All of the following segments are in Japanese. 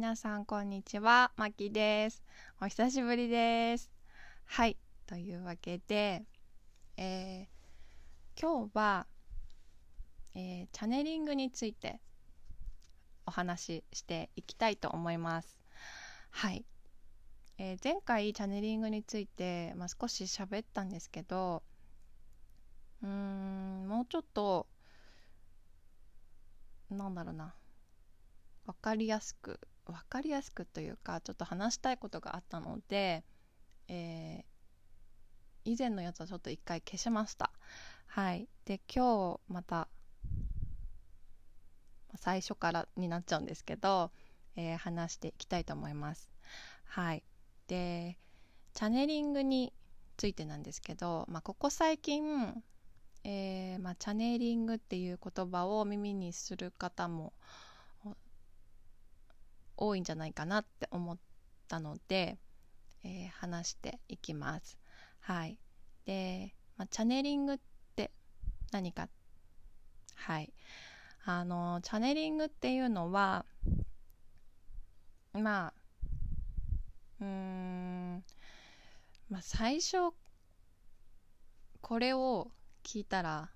皆さんこんにちは、まきです。お久しぶりです。はい、というわけで、えー、今日は、えー、チャネリングについてお話ししていきたいと思います。はい。えー、前回チャネリングについて、まあ、少し喋ったんですけど、うん、もうちょっと、なんだろうな、分かりやすく分かりやすくというかちょっと話したいことがあったので、えー、以前のやつはちょっと一回消しました。はい。で今日また最初からになっちゃうんですけど、えー、話していきたいと思います。はい。でチャネリングについてなんですけど、まあ、ここ最近、えーまあ、チャネリングっていう言葉を耳にする方も多多いんじゃないかなって思ったので、えー、話していきます。はい。で、まあ、チャネリングって何か？はい。あの、チャネリングっていうのは、まあ、うーん、まあ最初、これを聞いたら、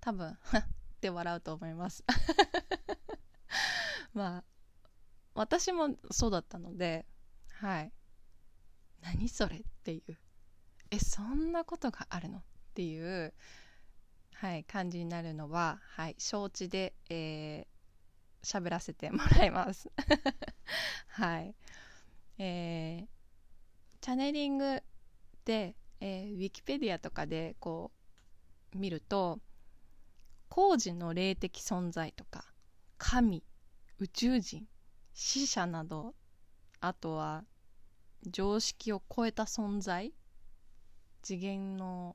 多分、って笑うと思います まあ、私もそうだったので、はい。何それっていう。え、そんなことがあるのっていう、はい、感じになるのは、はい、承知で、えー、喋らせてもらいます。はい。えー、チャネリングで、えー、ウィキペディアとかでこう見ると、工事の霊的存在とか、神、宇宙人、死者などあとは常識を超えた存在次元の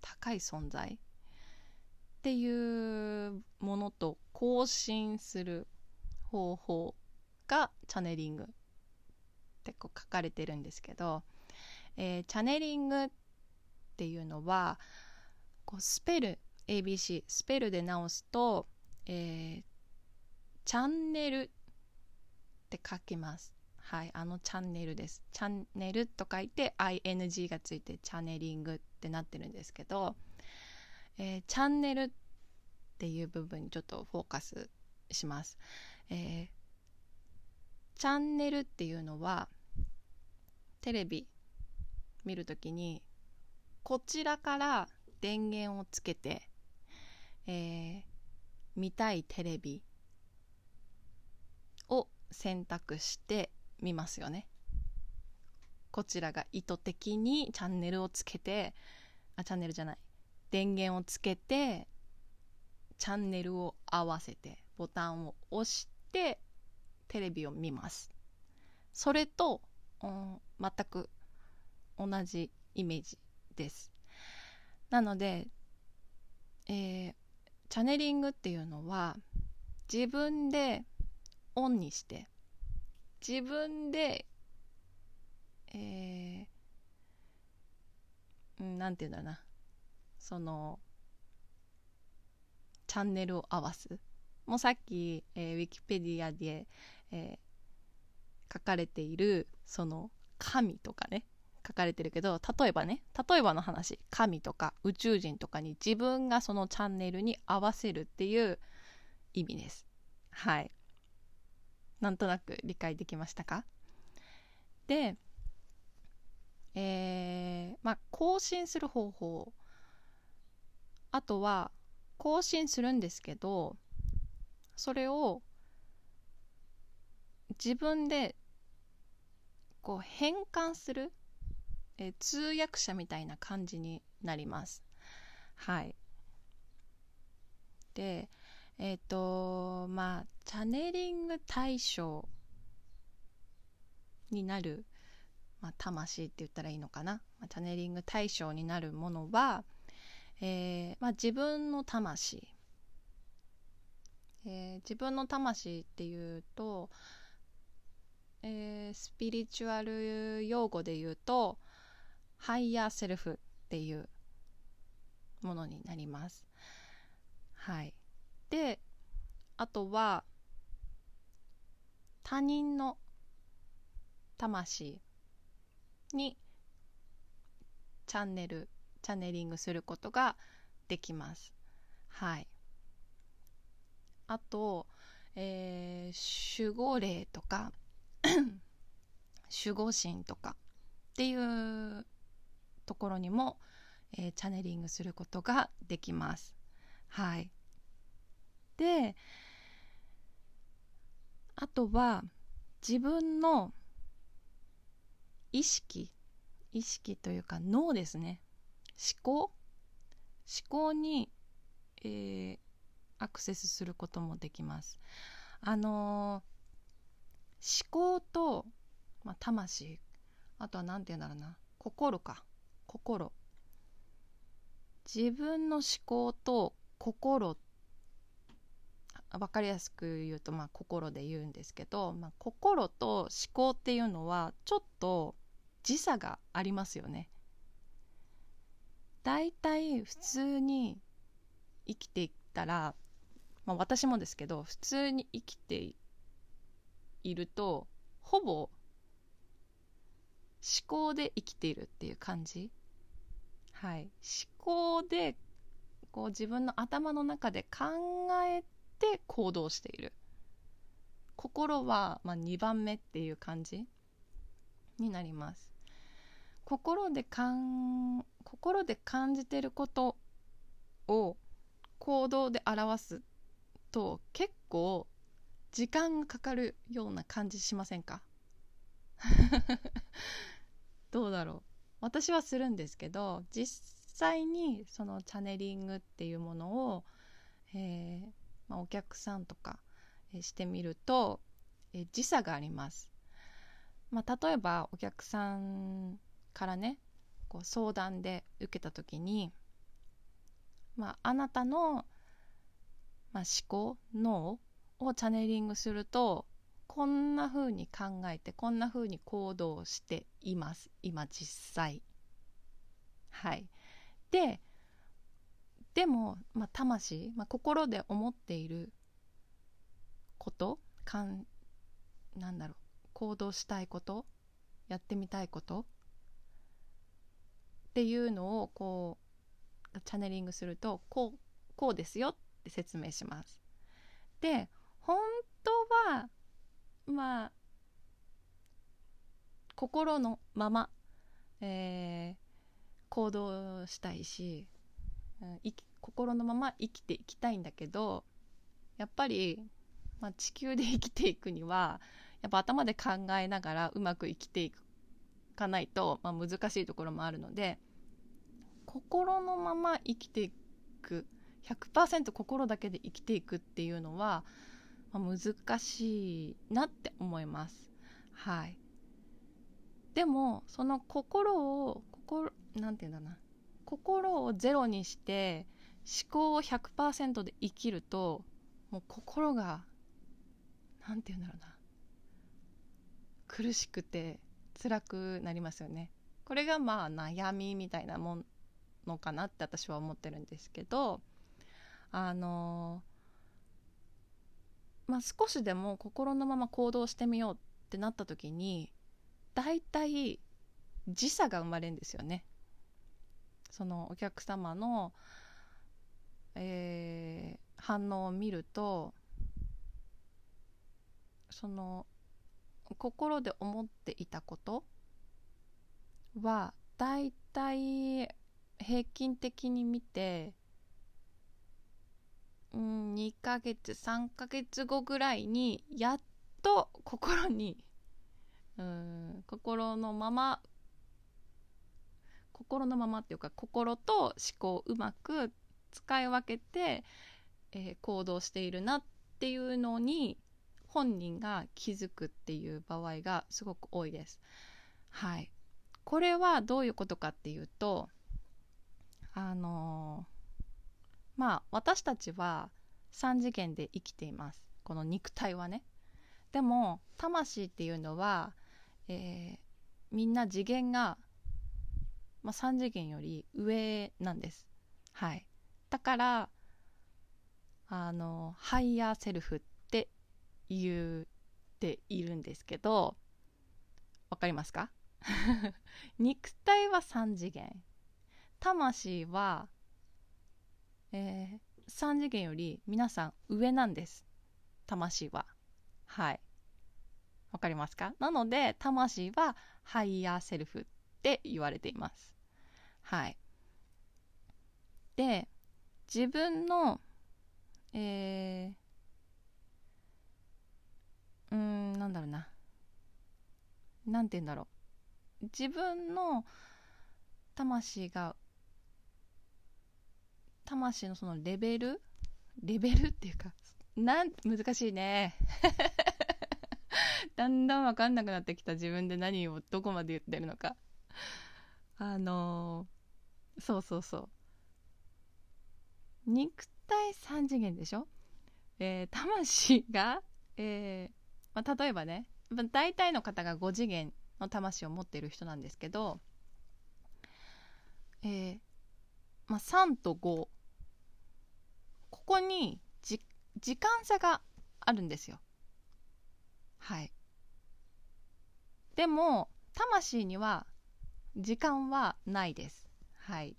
高い存在っていうものと交信する方法がチャネリングってこう書かれてるんですけど、えー、チャネリングっていうのはこうスペル ABC スペルで直すと、えー、チャンネルって書きます。はい、あのチャンネルです。チャンネルと書いて ing がついてチャネリングってなってるんですけど、えー、チャンネルっていう部分にちょっとフォーカスします。えー、チャンネルっていうのはテレビ見るときにこちらから電源をつけて、えー、見たいテレビ選択してみますよね。こちらが意図的にチャンネルをつけて、あ、チャンネルじゃない。電源をつけて、チャンネルを合わせて、ボタンを押して、テレビを見ます。それと、うん、全く同じイメージです。なので、えー、チャネリングっていうのは、自分でオンにして。自分でえー、なんていうんだろうな。そのチャンネルを合わす。もうさっき、えー、ウィキペディアで、えー、書かれているその神とかね。書かれてるけど例えばね。例えばの話。神とか宇宙人とかに自分がそのチャンネルに合わせるっていう意味です。はい。なんとなく理解できましたか？で、えー、まあ、更新する方法。あとは、更新するんですけど、それを自分でこう変換する、えー、通訳者みたいな感じになります。はい。で、えっ、ー、とまあチャネリング対象になる、まあ、魂って言ったらいいのかな、まあ、チャネリング対象になるものは、えーまあ、自分の魂、えー、自分の魂っていうと、えー、スピリチュアル用語で言うとハイヤーセルフっていうものになります。はい。であとは他人の魂にチャンネルチャネリングすることができます。はい。あと、えー、守護霊とか 守護神とかっていうところにも、えー、チャネリングすることができます。はい。であとは自分の意識意識というか脳ですね。思考。思考に、えー、アクセスすることもできます。あのー、思考と、まあ、魂。あとは何て言うんだろうな。心か。心。自分の思考と心分かりやすく言うと、まあ、心で言うんですけど、まあ、心と思考っていうのはちょっと時差がありますよね。だいたい普通に生きていったら、まあ、私もですけど普通に生きているとほぼ思考で生きているっていう感じはい思考でこう自分の頭の中で考えて行動している。心は、まあ、2番目っていう感じになります。心でかん心で感じてることを行動で表すと結構時間がかかるような感じしませんか？どうだろう？私はするんですけど実際にそのチャネリングっていうものを、えーまあ、お客さんとか、え、してみると、え、時差があります、まあ、例えばお客さんからねこう相談で受けた時に、まあ、あなたの、まあ、思考脳をチャネリングするとこんな風に考えてこんな風に行動しています。今実際。はい。ででも、まあ、魂、まあ、心で思っていることかんなんだろう行動したいことやってみたいことっていうのをこうチャネリングするとこうこうですよって説明します。で本当はまあ心のまま、えー、行動したいし、うん、心のまま生きていきたいんだけどやっぱり、まあ、地球で生きていくにはやっぱ頭で考えながらうまく生きていかないと、まあ、難しいところもあるので心のまま生きていく100%心だけで生きていくっていうのは、まあ、難しいなって思います。はい。でもその心を心なんて言うんだな心をゼロにして思考を100%で生きるともう心がなんて言うんだろうな。苦しくて辛くなりますよね。これがまあ悩みみたいなものかなって私は思ってるんですけどあのまあ少しでも心のまま行動してみようってなった時に大体時差が生まれるんですよね。そのお客様の、えー、反応を見るとその心で思っていたことはだいたい平均的に見てうん2ヶ月3ヶ月後ぐらいにやっと心にうん心のまま心のままっていうか心と思考をうまく使い分けて、えー、行動しているなっていうのに本人が気づくっていう場合がすごく多いです。はい。これはどういうことかっていうとあのー、まあ私たちは3次元で生きていますこの肉体はねでも魂っていうのは、えー、みんな次元が、まあ、3次元より上なんです。はい。だからあのハイヤーセルフっていうているんですけどわかりますか？肉体は3次元。魂は、えー、3次元より皆さん上なんです。魂は。はい。わかりますか？なので魂はハイヤーセルフって言われています。はい。で自分のえー、うんなんだろうな。なんて言うんだろう。自分の魂が魂のそのレベル？レベルっていうかなん難しいね。だんだん分かんなくなってきた自分で何をどこまで言ってるのか。あの、そうそうそう。肉体3次元でしょ、えー、魂が、えーまあ、例えばね大体の方が5次元の魂を持っている人なんですけど、えーまあ、3と5ここに時間差があるんですよ。はい。でも魂には時間はないです。はい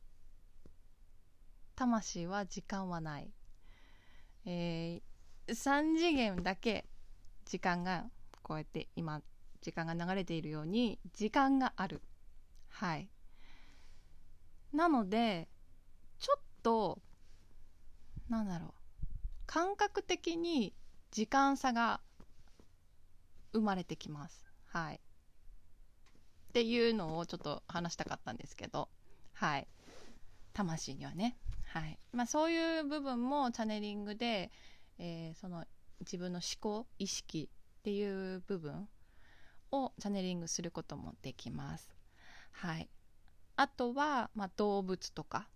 魂は時間はない。えー、3次元だけ時間がこうやって今時間が流れているように時間がある。はい。なのでちょっとなんだろう感覚的に時間差が生まれてきます。はい。っていうのをちょっと話したかったんですけど、はい。魂にはね。はいまあ、そういう部分もチャネリングで、えー、その自分の思考意識っていう部分をチャネリングすることもできます。はい、あとは、まあ、動物とか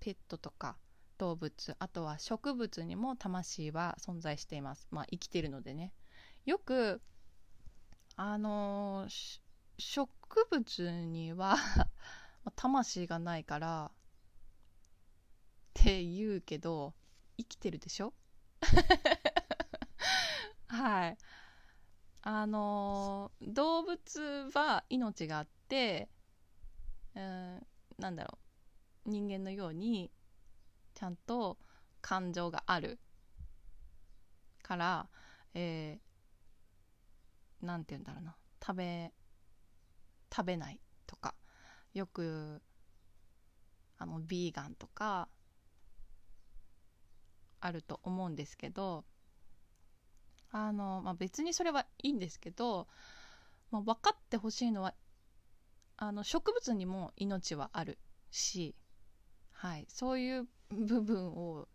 ペットとか動物あとは植物にも魂は存在しています。まあ、生きてるのでね。よくあのー、植物には魂がないからって言うけど生きてるでしょ？はい。あの動物は命があってうんなんだろう。人間のようにちゃんと感情があるからえー、なんて言うんだろうな。食べ食べないとか。よくあのビーガンとかあると思うんですけどあの、まあ、別にそれはいいんですけど、まあ、分かってほしいのはあの植物にも命はあるし、はい、そういう部分を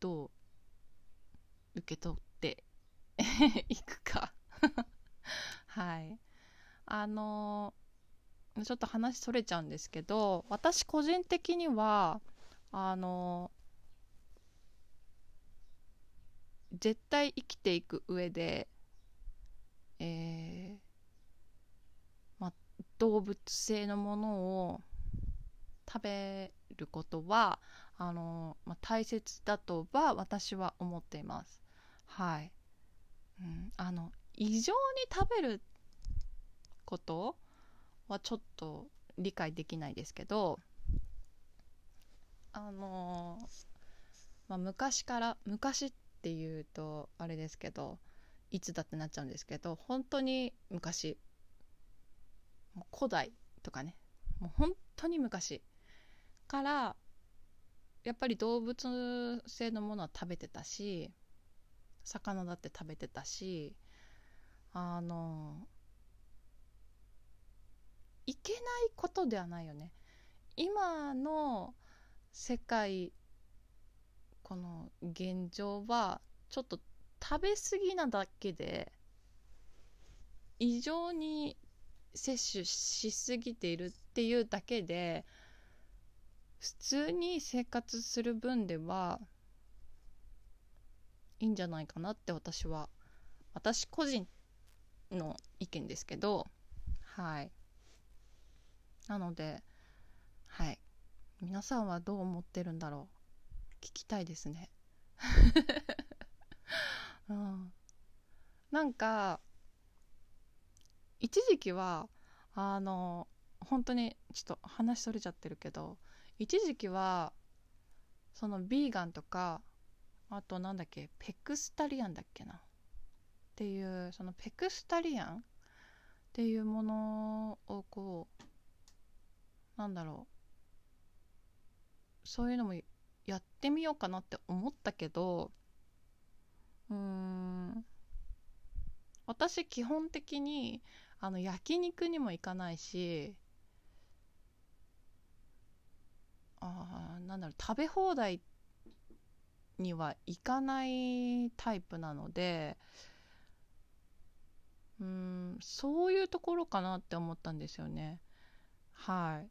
どう受け取って いくか。はい。あのちょっと話それちゃうんですけど私個人的にはあの絶対生きていく上で、えーま、動物性のものを食べることはあの、ま、大切だとは私は思っています。はい。うん、あの異常に食べることはちょっと理解できないですけどあのまあ、昔から昔っていうとあれですけどいつだってなっちゃうんですけど本当に昔古代とかねもう本当に昔からやっぱり動物性のものは食べてたし魚だって食べてたしあのいけないことではないよね。今の世界この現状はちょっと食べ過ぎなだけで異常に摂取しすぎているっていうだけで普通に生活する分ではいいんじゃないかなって私は私個人の意見ですけどはい。なのではい。皆さんはどう思ってるんだろう。聞きたいですね、うん、なんか一時期はあの本当にちょっと話それちゃってるけど一時期はそのビーガンとかあとなんだっけペクスタリアンだっけな。っていうそのペクスタリアンっていうものをこうなんだろう。そういうのもやってみようかなって思ったけどうーん。私基本的にあの焼肉にも行かないしあなんだろう食べ放題には行かないタイプなのでうんそういうところかなって思ったんですよね。はい。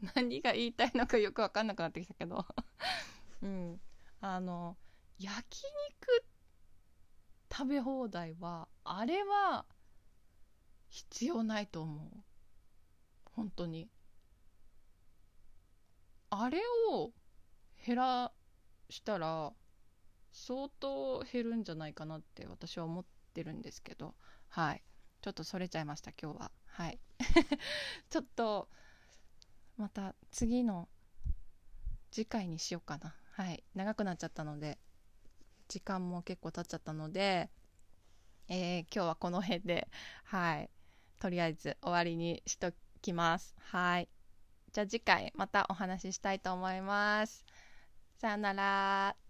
何が言いたいのかよく分かんなくなってきたけど。うん。あの焼肉食べ放題はあれは必要ないと思う。本当に。あれを減らしたら相当減るんじゃないかなって私は思ってるんですけど。はい。ちょっとそれちゃいました今日は。はい。ちょっとまた次の次回にしようかな。はい。長くなっちゃったので時間も結構経っちゃったので、えー、今日はこの辺ではい。とりあえず終わりにしときます。はい。じゃあ次回またお話ししたいと思います。さよなら。